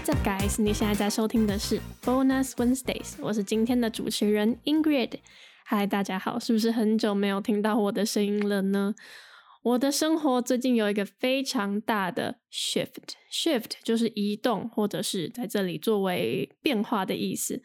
What's up, guys？你现在在收听的是 Bonus Wednesdays，我是今天的主持人 Ingrid。嗨，大家好，是不是很久没有听到我的声音了呢？我的生活最近有一个非常大的 shift，shift 就是移动或者是在这里作为变化的意思。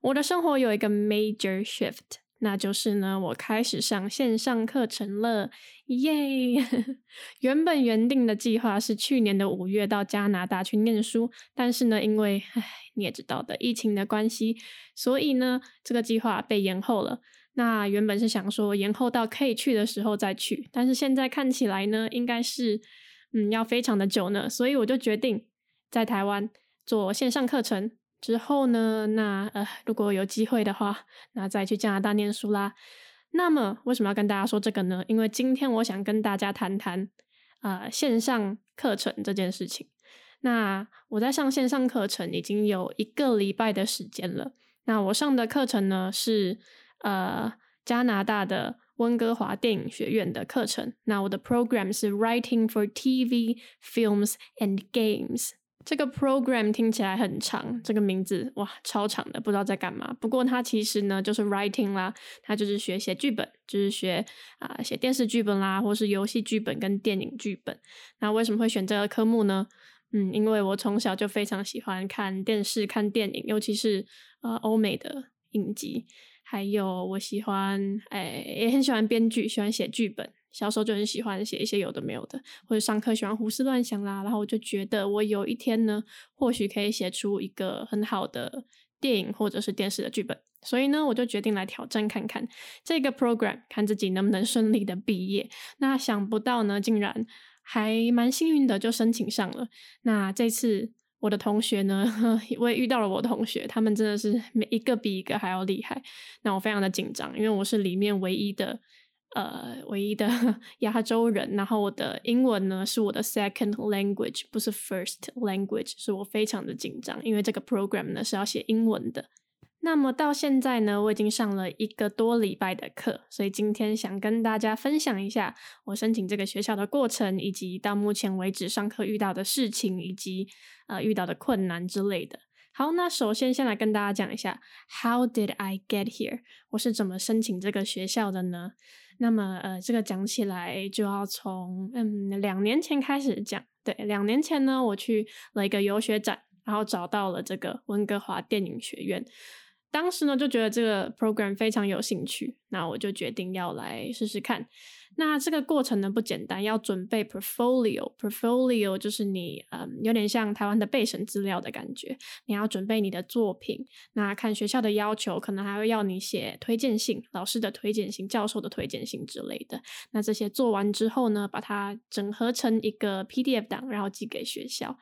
我的生活有一个 major shift。那就是呢，我开始上线上课程了，耶！原本原定的计划是去年的五月到加拿大去念书，但是呢，因为唉你也知道的疫情的关系，所以呢，这个计划被延后了。那原本是想说延后到可以去的时候再去，但是现在看起来呢，应该是嗯要非常的久呢，所以我就决定在台湾做线上课程。之后呢？那呃，如果有机会的话，那再去加拿大念书啦。那么为什么要跟大家说这个呢？因为今天我想跟大家谈谈啊线上课程这件事情。那我在上线上课程已经有一个礼拜的时间了。那我上的课程呢是呃加拿大的温哥华电影学院的课程。那我的 program 是 Writing for TV, Films and Games。这个 program 听起来很长，这个名字哇超长的，不知道在干嘛。不过它其实呢就是 writing 啦，它就是学写剧本，就是学啊写电视剧本啦，或是游戏剧本跟电影剧本。那为什么会选这个科目呢？嗯，因为我从小就非常喜欢看电视、看电影，尤其是呃欧美的影集，还有我喜欢哎也很喜欢编剧，喜欢写剧本。小时候就很喜欢写一些有的没有的，或者上课喜欢胡思乱想啦，然后我就觉得我有一天呢，或许可以写出一个很好的电影或者是电视的剧本，所以呢，我就决定来挑战看看这个 program，看自己能不能顺利的毕业。那想不到呢，竟然还蛮幸运的就申请上了。那这次我的同学呢，我也遇到了我的同学，他们真的是每一个比一个还要厉害。那我非常的紧张，因为我是里面唯一的。呃，唯一的 亚洲人，然后我的英文呢是我的 second language，不是 first language，是我非常的紧张，因为这个 program 呢是要写英文的。那么到现在呢，我已经上了一个多礼拜的课，所以今天想跟大家分享一下我申请这个学校的过程，以及到目前为止上课遇到的事情，以及呃遇到的困难之类的。好，那首先先来跟大家讲一下，How did I get here？我是怎么申请这个学校的呢？那么，呃，这个讲起来就要从嗯两年前开始讲。对，两年前呢，我去了一个游学展，然后找到了这个温哥华电影学院。当时呢，就觉得这个 program 非常有兴趣，那我就决定要来试试看。那这个过程呢不简单，要准备 portfolio，portfolio 就是你嗯有点像台湾的备审资料的感觉，你要准备你的作品。那看学校的要求，可能还会要你写推荐信，老师的推荐信、教授的推荐信之类的。那这些做完之后呢，把它整合成一个 PDF 档，然后寄给学校。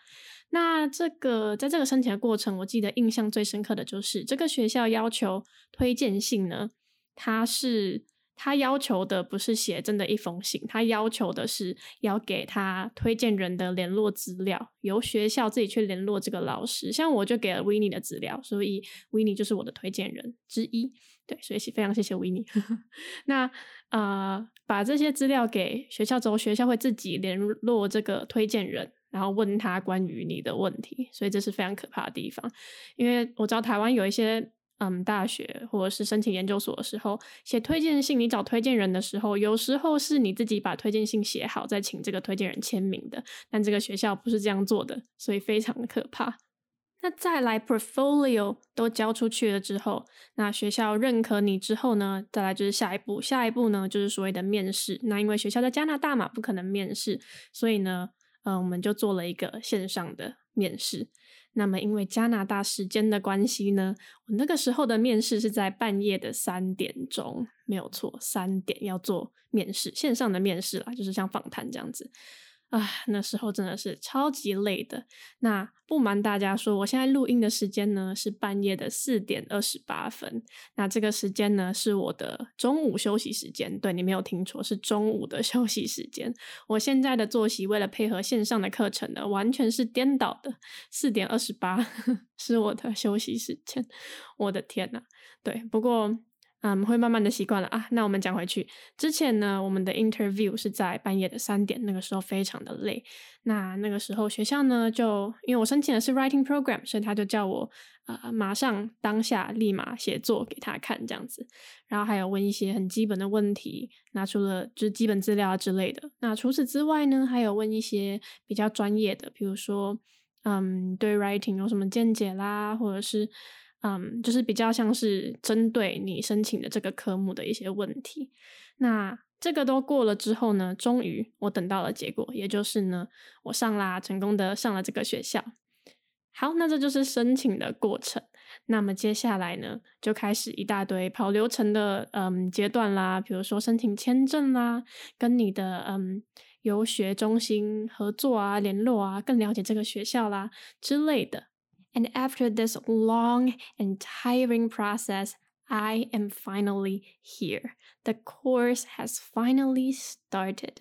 那这个在这个申请的过程，我记得印象最深刻的就是这个学校要求推荐信呢，它是。他要求的不是写真的一封信，他要求的是要给他推荐人的联络资料，由学校自己去联络这个老师。像我就给了 w i n n 的资料，所以 w i n n 就是我的推荐人之一。对，所以非常谢谢 w i n n 那呃，把这些资料给学校之后，学校会自己联络这个推荐人，然后问他关于你的问题。所以这是非常可怕的地方，因为我知道台湾有一些。嗯，大学或者是申请研究所的时候，写推荐信，你找推荐人的时候，有时候是你自己把推荐信写好，再请这个推荐人签名的。但这个学校不是这样做的，所以非常的可怕。那再来，portfolio 都交出去了之后，那学校认可你之后呢，再来就是下一步，下一步呢就是所谓的面试。那因为学校在加拿大嘛，不可能面试，所以呢，嗯，我们就做了一个线上的面试。那么，因为加拿大时间的关系呢，我那个时候的面试是在半夜的三点钟，没有错，三点要做面试，线上的面试啦，就是像访谈这样子。啊，那时候真的是超级累的。那不瞒大家说，我现在录音的时间呢是半夜的四点二十八分。那这个时间呢是我的中午休息时间。对你没有听错，是中午的 休息时间。我现在的作息为了配合线上的课程呢，完全是颠倒的。四点二十八 是我的休息时间。我的天呐，对，不过。嗯，会慢慢的习惯了啊。那我们讲回去，之前呢，我们的 interview 是在半夜的三点，那个时候非常的累。那那个时候学校呢，就因为我申请的是 writing program，所以他就叫我呃马上当下立马写作给他看这样子。然后还有问一些很基本的问题，拿出了就是基本资料啊之类的。那除此之外呢，还有问一些比较专业的，比如说嗯对 writing 有什么见解啦，或者是。嗯，就是比较像是针对你申请的这个科目的一些问题。那这个都过了之后呢，终于我等到了结果，也就是呢，我上啦，成功的上了这个学校。好，那这就是申请的过程。那么接下来呢，就开始一大堆跑流程的嗯阶段啦，比如说申请签证啦，跟你的嗯游学中心合作啊、联络啊，更了解这个学校啦之类的。And after this long and tiring process, I am finally here. The course has finally started.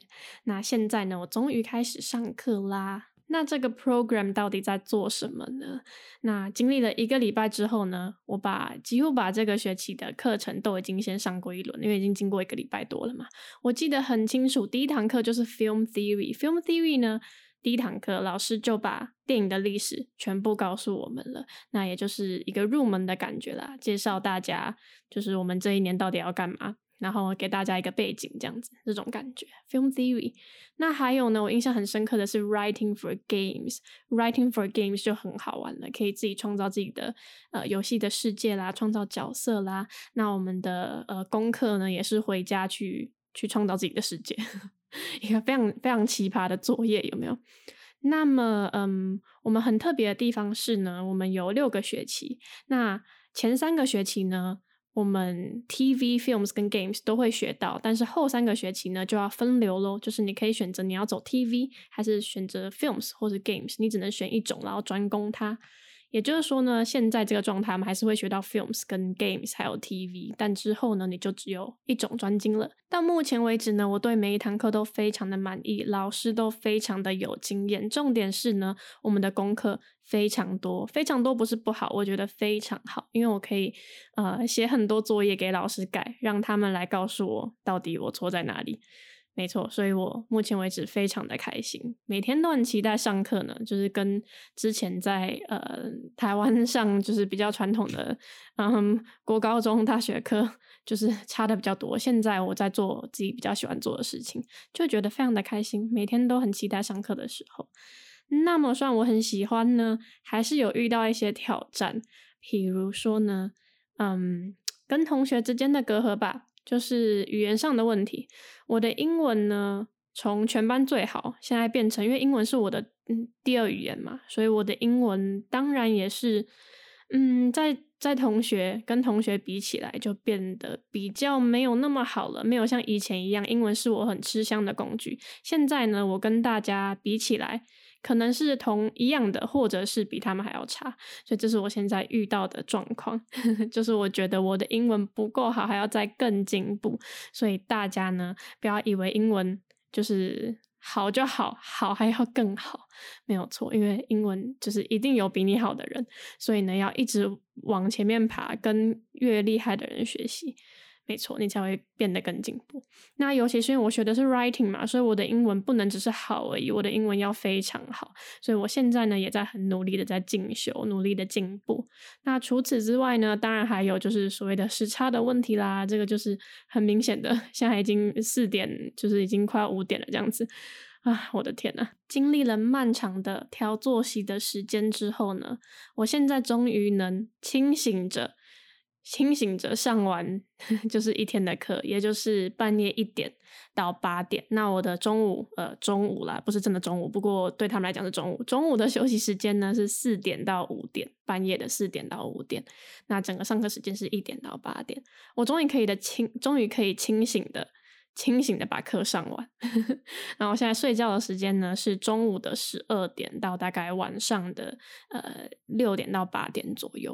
那现在呢，我终于开始上课啦。那这个 program 到底在做什么呢？那经历了一个礼拜之后呢，我把几乎把这个学期的课程都已经先上过一轮，因为已经经过一个礼拜多了嘛。我记得很清楚，第一堂课就是 film theory。film theory 呢？ 第一堂课，老师就把电影的历史全部告诉我们了，那也就是一个入门的感觉啦，介绍大家就是我们这一年到底要干嘛，然后给大家一个背景，这样子这种感觉。Film theory。那还有呢，我印象很深刻的是 Writing for Games，Writing for Games 就很好玩了，可以自己创造自己的呃游戏的世界啦，创造角色啦。那我们的呃功课呢，也是回家去去创造自己的世界。一个非常非常奇葩的作业有没有？那么，嗯，我们很特别的地方是呢，我们有六个学期。那前三个学期呢，我们 TV、Films 跟 Games 都会学到，但是后三个学期呢就要分流喽。就是你可以选择你要走 TV 还是选择 Films 或者 Games，你只能选一种，然后专攻它。也就是说呢，现在这个状态，我们还是会学到 films 跟 games 还有 TV，但之后呢，你就只有一种专精了。到目前为止呢，我对每一堂课都非常的满意，老师都非常的有经验。重点是呢，我们的功课非常多，非常多不是不好，我觉得非常好，因为我可以呃写很多作业给老师改，让他们来告诉我到底我错在哪里。没错，所以我目前为止非常的开心，每天都很期待上课呢。就是跟之前在呃台湾上就是比较传统的嗯国高中大学课，就是差的比较多。现在我在做自己比较喜欢做的事情，就觉得非常的开心，每天都很期待上课的时候。那么，虽然我很喜欢呢，还是有遇到一些挑战，比如说呢，嗯，跟同学之间的隔阂吧。就是语言上的问题，我的英文呢，从全班最好，现在变成因为英文是我的嗯第二语言嘛，所以我的英文当然也是，嗯，在在同学跟同学比起来，就变得比较没有那么好了，没有像以前一样，英文是我很吃香的工具。现在呢，我跟大家比起来。可能是同一样的，或者是比他们还要差，所以这是我现在遇到的状况。就是我觉得我的英文不够好，还要再更进步。所以大家呢，不要以为英文就是好就好，好还要更好，没有错。因为英文就是一定有比你好的人，所以呢，要一直往前面爬，跟越厉害的人学习。没错，你才会变得更进步。那尤其是因为我学的是 writing 嘛，所以我的英文不能只是好而已，我的英文要非常好。所以我现在呢，也在很努力的在进修，努力的进步。那除此之外呢，当然还有就是所谓的时差的问题啦，这个就是很明显的。现在已经四点，就是已经快要五点了，这样子啊，我的天呐！经历了漫长的调作息的时间之后呢，我现在终于能清醒着。清醒着上完 就是一天的课，也就是半夜一点到八点。那我的中午，呃，中午啦，不是真的中午，不过对他们来讲是中午。中午的休息时间呢是四点到五点，半夜的四点到五点。那整个上课时间是一点到八点。我终于可以的清，终于可以清醒的、清醒的把课上完。然后现在睡觉的时间呢是中午的十二点到大概晚上的呃六点到八点左右，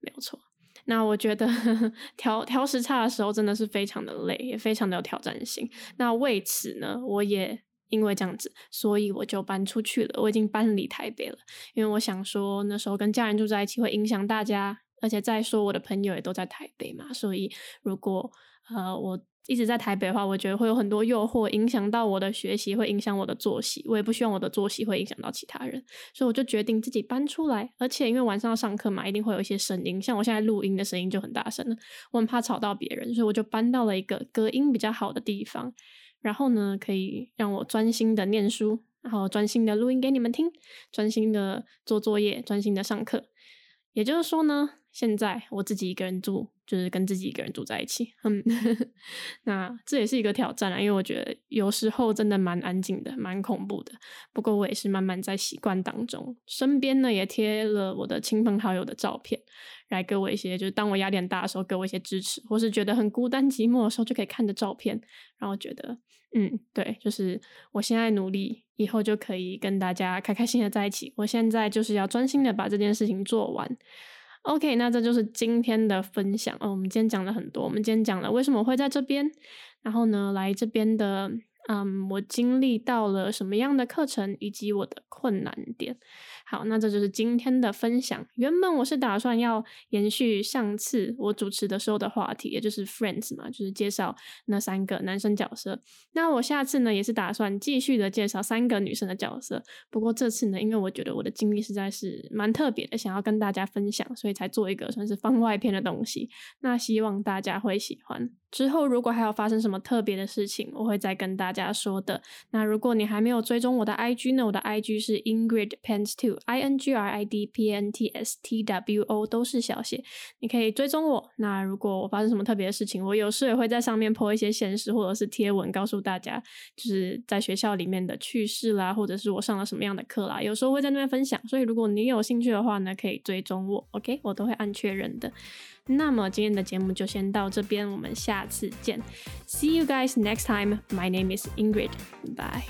没有错。那我觉得 调调时差的时候真的是非常的累，也非常的有挑战性。那为此呢，我也因为这样子，所以我就搬出去了。我已经搬离台北了，因为我想说那时候跟家人住在一起会影响大家而且再说我的朋友也都在台北嘛，所以如果呃我一直在台北的话，我觉得会有很多诱惑，影响到我的学习，会影响我的作息。我也不希望我的作息会影响到其他人，所以我就决定自己搬出来。而且因为晚上要上课嘛，一定会有一些声音，像我现在录音的声音就很大声了，我很怕吵到别人，所以我就搬到了一个隔音比较好的地方。然后呢，可以让我专心的念书，然后专心的录音给你们听，专心的做作业，专心的上课。也就是说呢，现在我自己一个人住，就是跟自己一个人住在一起。嗯，那这也是一个挑战啊，因为我觉得有时候真的蛮安静的，蛮恐怖的。不过我也是慢慢在习惯当中，身边呢也贴了我的亲朋好友的照片，来给我一些，就是当我压力大的时候，给我一些支持，或是觉得很孤单寂寞的时候，就可以看着照片，然后觉得，嗯，对，就是我现在努力。以后就可以跟大家开开心心的在一起。我现在就是要专心的把这件事情做完。OK，那这就是今天的分享哦。我们今天讲了很多，我们今天讲了为什么会在这边，然后呢，来这边的，嗯，我经历到了什么样的课程，以及我的困难点。好，那这就是今天的分享。原本我是打算要延续上次我主持的时候的话题，也就是 Friends 嘛，就是介绍那三个男生角色。那我下次呢，也是打算继续的介绍三个女生的角色。不过这次呢，因为我觉得我的经历实在是蛮特别的，想要跟大家分享，所以才做一个算是番外篇的东西。那希望大家会喜欢。之后如果还有发生什么特别的事情，我会再跟大家说的。那如果你还没有追踪我的 IG 呢，我的 IG 是 Ingrid Pants Two。i n g r i d p n t s t w o 都是小写，你可以追踪我。那如果我发生什么特别的事情，我有时也会在上面 po 一些现实或者是贴文，告诉大家就是在学校里面的趣事啦，或者是我上了什么样的课啦。有时候会在那边分享，所以如果你有兴趣的话呢，可以追踪我。OK，我都会按确认的。那么今天的节目就先到这边，我们下次见。See you guys next time. My name is Ingrid. Bye.